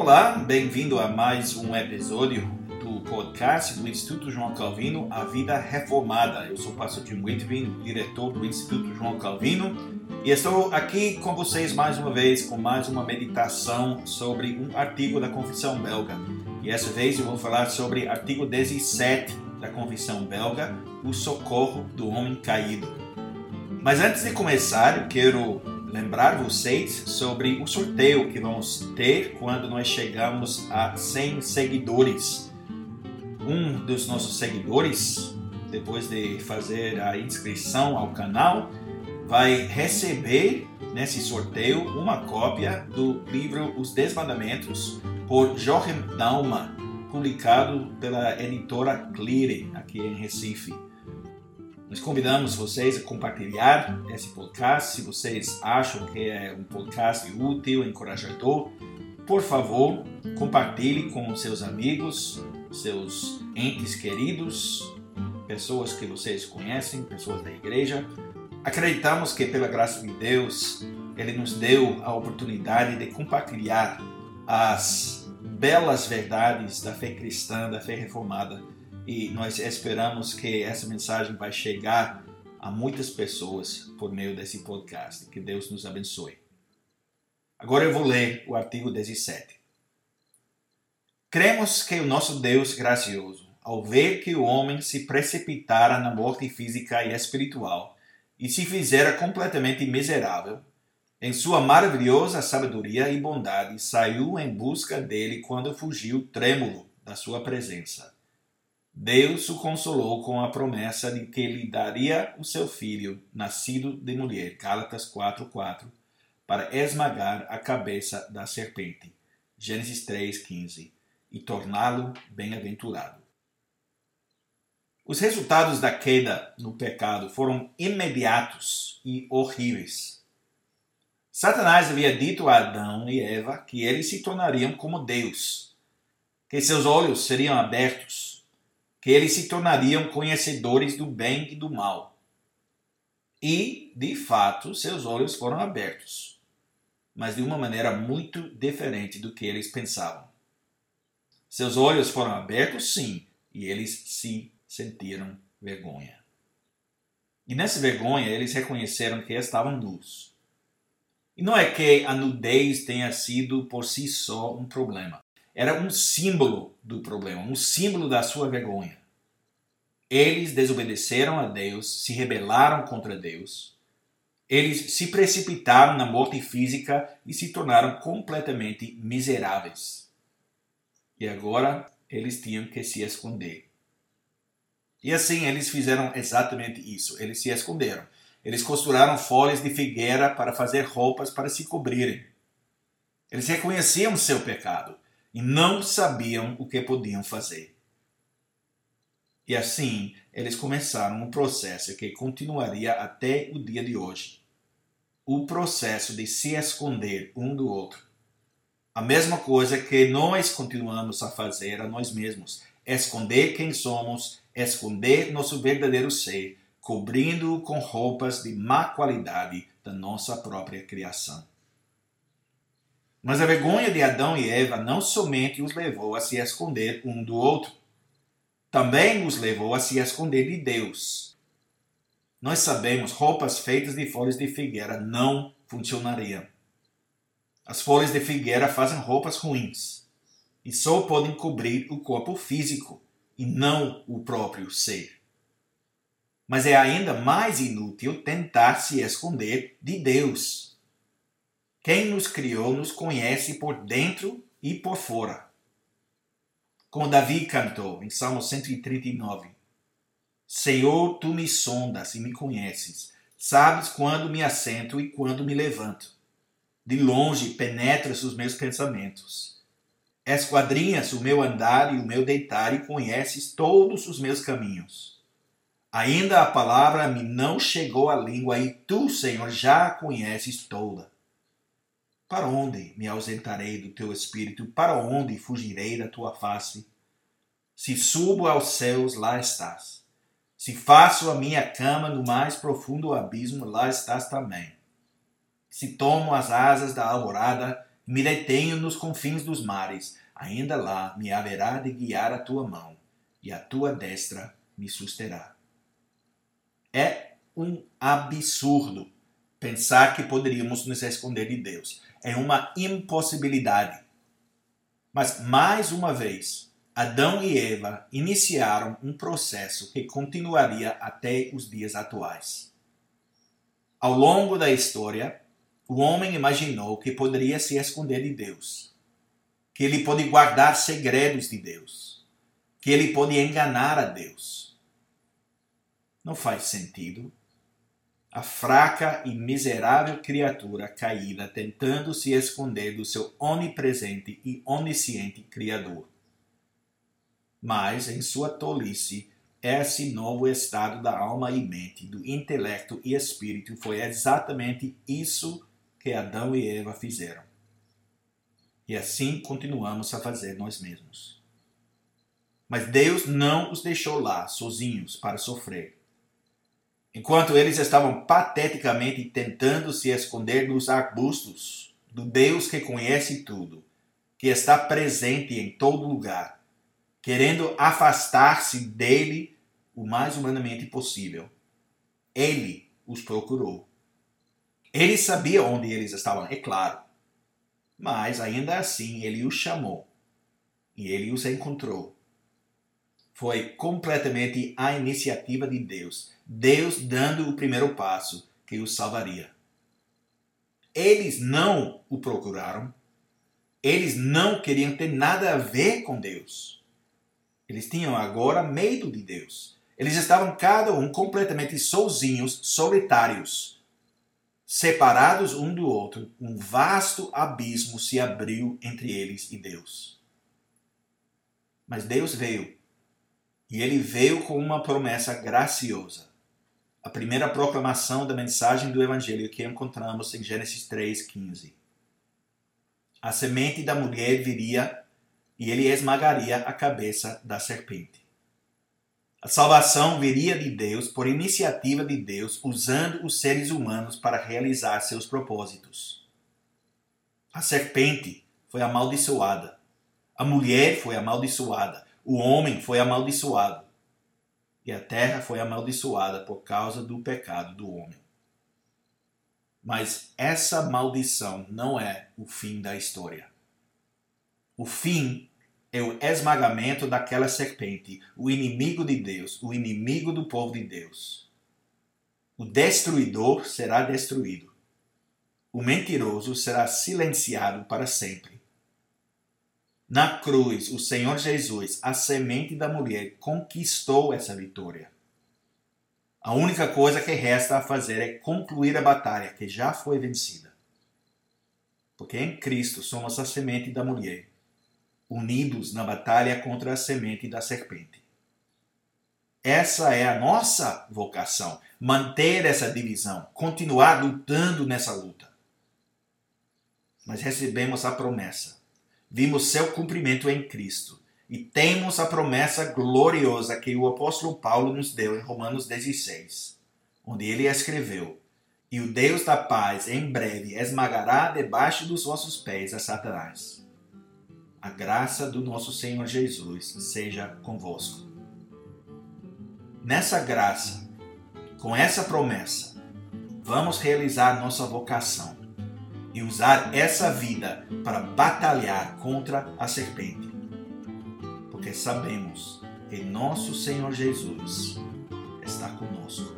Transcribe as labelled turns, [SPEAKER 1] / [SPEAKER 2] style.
[SPEAKER 1] Olá, bem-vindo a mais um episódio do podcast do Instituto João Calvino, A Vida Reformada. Eu sou o pastor Jim Whitby, diretor do Instituto João Calvino, e estou aqui com vocês mais uma vez com mais uma meditação sobre um artigo da Confissão Belga. E essa vez eu vou falar sobre artigo 17 da Confissão Belga, o socorro do homem caído. Mas antes de começar, eu quero lembrar vocês sobre o sorteio que vamos ter quando nós chegamos a 100 seguidores. Um dos nossos seguidores, depois de fazer a inscrição ao canal, vai receber nesse sorteio uma cópia do livro Os Dez Mandamentos por Joachim Dalma, publicado pela editora Clear aqui em Recife. Nós convidamos vocês a compartilhar esse podcast. Se vocês acham que é um podcast útil, encorajador, por favor, compartilhe com seus amigos, seus entes queridos, pessoas que vocês conhecem, pessoas da igreja. Acreditamos que, pela graça de Deus, Ele nos deu a oportunidade de compartilhar as belas verdades da fé cristã, da fé reformada e nós esperamos que essa mensagem vai chegar a muitas pessoas por meio desse podcast. Que Deus nos abençoe. Agora eu vou ler o artigo 17. Cremos que o nosso Deus gracioso, ao ver que o homem se precipitara na morte física e espiritual e se fizera completamente miserável, em sua maravilhosa sabedoria e bondade, saiu em busca dele quando fugiu trêmulo da sua presença Deus o consolou com a promessa de que lhe daria o seu filho, nascido de mulher, Gálatas 4:4, para esmagar a cabeça da serpente, Gênesis 3:15, e torná-lo bem-aventurado. Os resultados da queda no pecado foram imediatos e horríveis. Satanás havia dito a Adão e Eva que eles se tornariam como Deus, que seus olhos seriam abertos que eles se tornariam conhecedores do bem e do mal. E, de fato, seus olhos foram abertos, mas de uma maneira muito diferente do que eles pensavam. Seus olhos foram abertos, sim, e eles se sentiram vergonha. E nessa vergonha eles reconheceram que estavam nus. E não é que a nudez tenha sido por si só um problema era um símbolo do problema, um símbolo da sua vergonha. Eles desobedeceram a Deus, se rebelaram contra Deus. Eles se precipitaram na morte física e se tornaram completamente miseráveis. E agora eles tinham que se esconder. E assim eles fizeram exatamente isso. Eles se esconderam. Eles costuraram folhas de figueira para fazer roupas para se cobrirem. Eles reconheciam seu pecado e não sabiam o que podiam fazer. E assim, eles começaram um processo que continuaria até o dia de hoje. O processo de se esconder um do outro. A mesma coisa que nós continuamos a fazer a nós mesmos: esconder quem somos, esconder nosso verdadeiro ser, cobrindo-o com roupas de má qualidade da nossa própria criação. Mas a vergonha de Adão e Eva não somente os levou a se esconder um do outro, também os levou a se esconder de Deus. Nós sabemos, roupas feitas de folhas de figueira não funcionariam. As folhas de figueira fazem roupas ruins e só podem cobrir o corpo físico e não o próprio ser. Mas é ainda mais inútil tentar se esconder de Deus. Quem nos criou nos conhece por dentro e por fora. Como Davi cantou em Salmo 139: Senhor, tu me sondas e me conheces, sabes quando me assento e quando me levanto. De longe penetras os meus pensamentos. Esquadrinhas o meu andar e o meu deitar e conheces todos os meus caminhos. Ainda a palavra me não chegou à língua e tu, Senhor, já a conheces toda. Para onde me ausentarei do teu espírito? Para onde fugirei da tua face? Se subo aos céus, lá estás. Se faço a minha cama no mais profundo abismo, lá estás também. Se tomo as asas da alvorada me detenho nos confins dos mares, ainda lá me haverá de guiar a tua mão, e a tua destra me susterá. É um absurdo pensar que poderíamos nos esconder de Deus. É uma impossibilidade. Mas, mais uma vez, Adão e Eva iniciaram um processo que continuaria até os dias atuais. Ao longo da história, o homem imaginou que poderia se esconder de Deus, que ele pode guardar segredos de Deus, que ele pode enganar a Deus. Não faz sentido a fraca e miserável criatura caída tentando se esconder do seu onipresente e onisciente Criador. Mas, em sua tolice, esse novo estado da alma e mente, do intelecto e espírito, foi exatamente isso que Adão e Eva fizeram. E assim continuamos a fazer nós mesmos. Mas Deus não os deixou lá sozinhos para sofrer enquanto eles estavam pateticamente tentando se esconder nos arbustos do Deus que conhece tudo, que está presente em todo lugar, querendo afastar-se dele o mais humanamente possível. Ele os procurou. Ele sabia onde eles estavam, é claro. Mas ainda assim ele os chamou e ele os encontrou foi completamente a iniciativa de Deus. Deus dando o primeiro passo que os salvaria. Eles não o procuraram. Eles não queriam ter nada a ver com Deus. Eles tinham agora medo de Deus. Eles estavam cada um completamente sozinhos, solitários, separados um do outro. Um vasto abismo se abriu entre eles e Deus. Mas Deus veio e ele veio com uma promessa graciosa. A primeira proclamação da mensagem do Evangelho que encontramos em Gênesis 3,15. A semente da mulher viria e ele esmagaria a cabeça da serpente. A salvação viria de Deus por iniciativa de Deus, usando os seres humanos para realizar seus propósitos. A serpente foi amaldiçoada. A mulher foi amaldiçoada. O homem foi amaldiçoado e a terra foi amaldiçoada por causa do pecado do homem. Mas essa maldição não é o fim da história. O fim é o esmagamento daquela serpente, o inimigo de Deus, o inimigo do povo de Deus. O destruidor será destruído. O mentiroso será silenciado para sempre. Na cruz, o Senhor Jesus, a semente da mulher, conquistou essa vitória. A única coisa que resta a fazer é concluir a batalha que já foi vencida. Porque em Cristo somos a semente da mulher, unidos na batalha contra a semente da serpente. Essa é a nossa vocação, manter essa divisão, continuar lutando nessa luta. Mas recebemos a promessa vimos seu cumprimento em Cristo e temos a promessa gloriosa que o apóstolo Paulo nos deu em Romanos 16, onde ele escreveu: E o Deus da paz em breve esmagará debaixo dos vossos pés a Satanás. A graça do nosso Senhor Jesus seja convosco. Nessa graça, com essa promessa, vamos realizar nossa vocação e usar essa vida para batalhar contra a serpente. Porque sabemos que nosso Senhor Jesus está conosco.